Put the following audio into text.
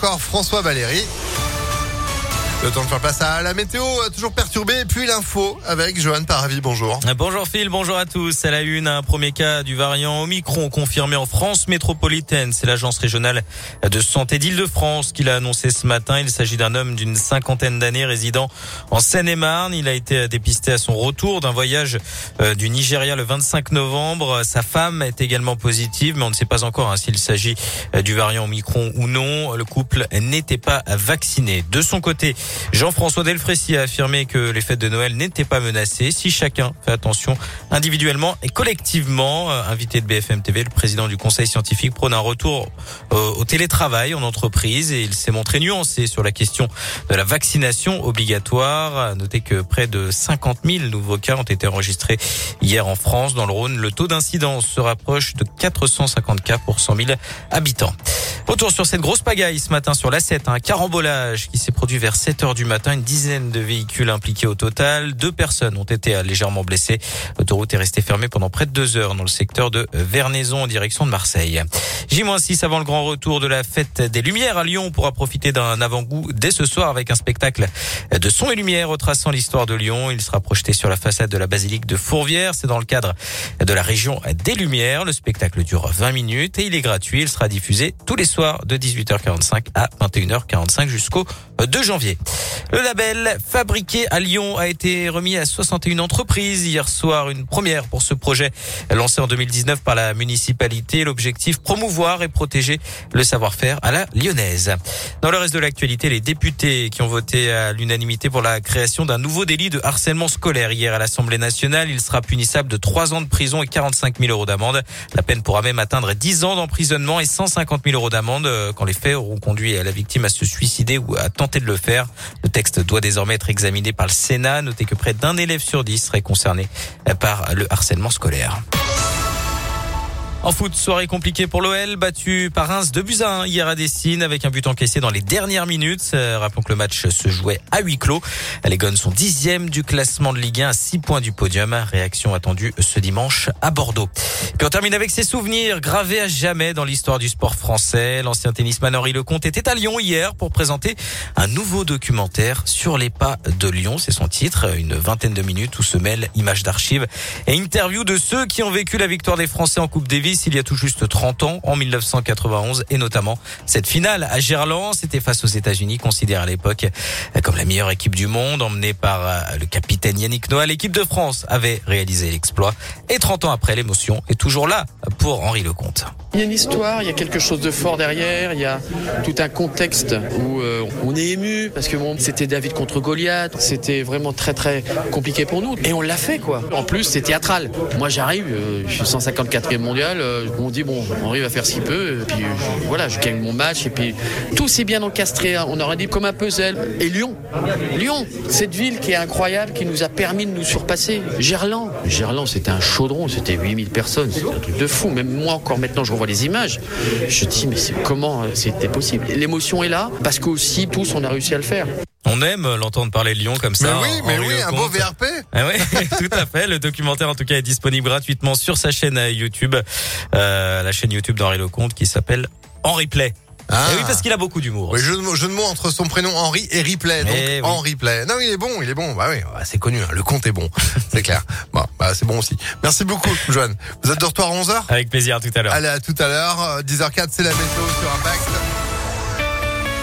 encore François Valéry. Le temps de faire place à la météo, euh, toujours perturbée, puis l'info avec Johan Paravi. Bonjour. Bonjour Phil, bonjour à tous. À la une, un premier cas du variant Omicron confirmé en France métropolitaine. C'est l'agence régionale de santé d'Île-de-France qui l'a annoncé ce matin. Il s'agit d'un homme d'une cinquantaine d'années résidant en Seine-et-Marne. Il a été dépisté à son retour d'un voyage euh, du Nigeria le 25 novembre. Sa femme est également positive, mais on ne sait pas encore hein, s'il s'agit euh, du variant Omicron ou non. Le couple n'était pas vacciné. De son côté, Jean-François Delfrécy a affirmé que les fêtes de Noël n'étaient pas menacées si chacun fait attention individuellement et collectivement. Euh, invité de BFM TV, le président du conseil scientifique prône un retour euh, au télétravail en entreprise et il s'est montré nuancé sur la question de la vaccination obligatoire. Notez que près de 50 000 nouveaux cas ont été enregistrés hier en France. Dans le Rhône, le taux d'incidence se rapproche de 450 cas pour 100 000 habitants. Retour sur cette grosse pagaille ce matin sur l'A7, un carambolage qui s'est produit vers 7 heures du matin. Une dizaine de véhicules impliqués au total. Deux personnes ont été légèrement blessées. L'autoroute est restée fermée pendant près de deux heures dans le secteur de Vernaison en direction de Marseille. J-6 avant le grand retour de la fête des Lumières à Lyon. On pourra profiter d'un avant-goût dès ce soir avec un spectacle de son et lumière retraçant l'histoire de Lyon. Il sera projeté sur la façade de la basilique de Fourvière. C'est dans le cadre de la région des Lumières. Le spectacle dure 20 minutes et il est gratuit. Il sera diffusé tous les soirs de 18h45 à 21h45 jusqu'au 2 janvier. Le label fabriqué à Lyon a été remis à 61 entreprises hier soir, une première pour ce projet lancé en 2019 par la municipalité. L'objectif promouvoir et protéger le savoir-faire à la lyonnaise. Dans le reste de l'actualité, les députés qui ont voté à l'unanimité pour la création d'un nouveau délit de harcèlement scolaire hier à l'Assemblée nationale, il sera punissable de 3 ans de prison et 45 000 euros d'amende. La peine pourra même atteindre 10 ans d'emprisonnement et 150 000 euros d'amende euh, quand les faits auront conduit la victime à se suicider ou à tenter de le faire. Le texte doit désormais être examiné par le Sénat. Notez que près d'un élève sur dix serait concerné par le harcèlement scolaire. En foot, soirée compliquée pour l'OL, battu par Reims de Buzyn hier à Dessine avec un but encaissé dans les dernières minutes. Euh, rappelons que le match se jouait à huis clos. Les Gones sont dixième du classement de Ligue 1 à 6 points du podium. Réaction attendue ce dimanche à Bordeaux. Puis on termine avec ses souvenirs gravés à jamais dans l'histoire du sport français. L'ancien tennisman Henri Lecomte était à Lyon hier pour présenter un nouveau documentaire sur les pas de Lyon. C'est son titre, une vingtaine de minutes où se mêlent images d'archives et interviews de ceux qui ont vécu la victoire des Français en Coupe Davis il y a tout juste 30 ans, en 1991, et notamment cette finale à Gerland. C'était face aux États-Unis, considérée à l'époque comme la meilleure équipe du monde, emmenée par euh, le capitaine Yannick Noah. L'équipe de France avait réalisé l'exploit. Et 30 ans après, l'émotion est toujours là pour Henri Lecomte. Il y a une histoire, il y a quelque chose de fort derrière, il y a tout un contexte où euh, on est ému parce que c'était David contre Goliath, c'était vraiment très très compliqué pour nous et on l'a fait quoi. En plus c'est théâtral. Moi j'arrive, euh, je suis 154e mondial, euh, on dit bon Henri va faire ce qu'il peut, et puis voilà je gagne mon match et puis tout s'est bien encastré, hein. on aurait dit comme un puzzle. Et Lyon, Lyon, cette ville qui est incroyable, qui nous a permis de nous surpasser. Gerland, Gerland c'était un chaudron, c'était 8000 personnes, c'était un truc de fou. Même moi encore maintenant je vois les images, je dis mais comment euh, c'était possible? L'émotion est là parce qu'aussi tous on a réussi à le faire. On aime l'entendre parler de Lyon comme ça. Mais oui, mais oui, un beau VRP. Ah oui, tout à fait. Le documentaire, en tout cas, est disponible gratuitement sur sa chaîne YouTube, euh, la chaîne YouTube d'Henri Lecomte qui s'appelle Henri Play. Ah. oui, parce qu'il a beaucoup d'humour. Oui, jeu de, jeu de mots entre son prénom Henri et Ripley. Donc, eh Henri Play. Non, il est bon, il est bon. Bah oui, bah, c'est connu, hein. le compte est bon. c'est clair. Bah, c'est bon aussi. Merci beaucoup, Joanne. Vous êtes de retour à 11h? Avec plaisir, à tout à l'heure. Allez, à tout à l'heure. 10h04, c'est la météo sur Impact.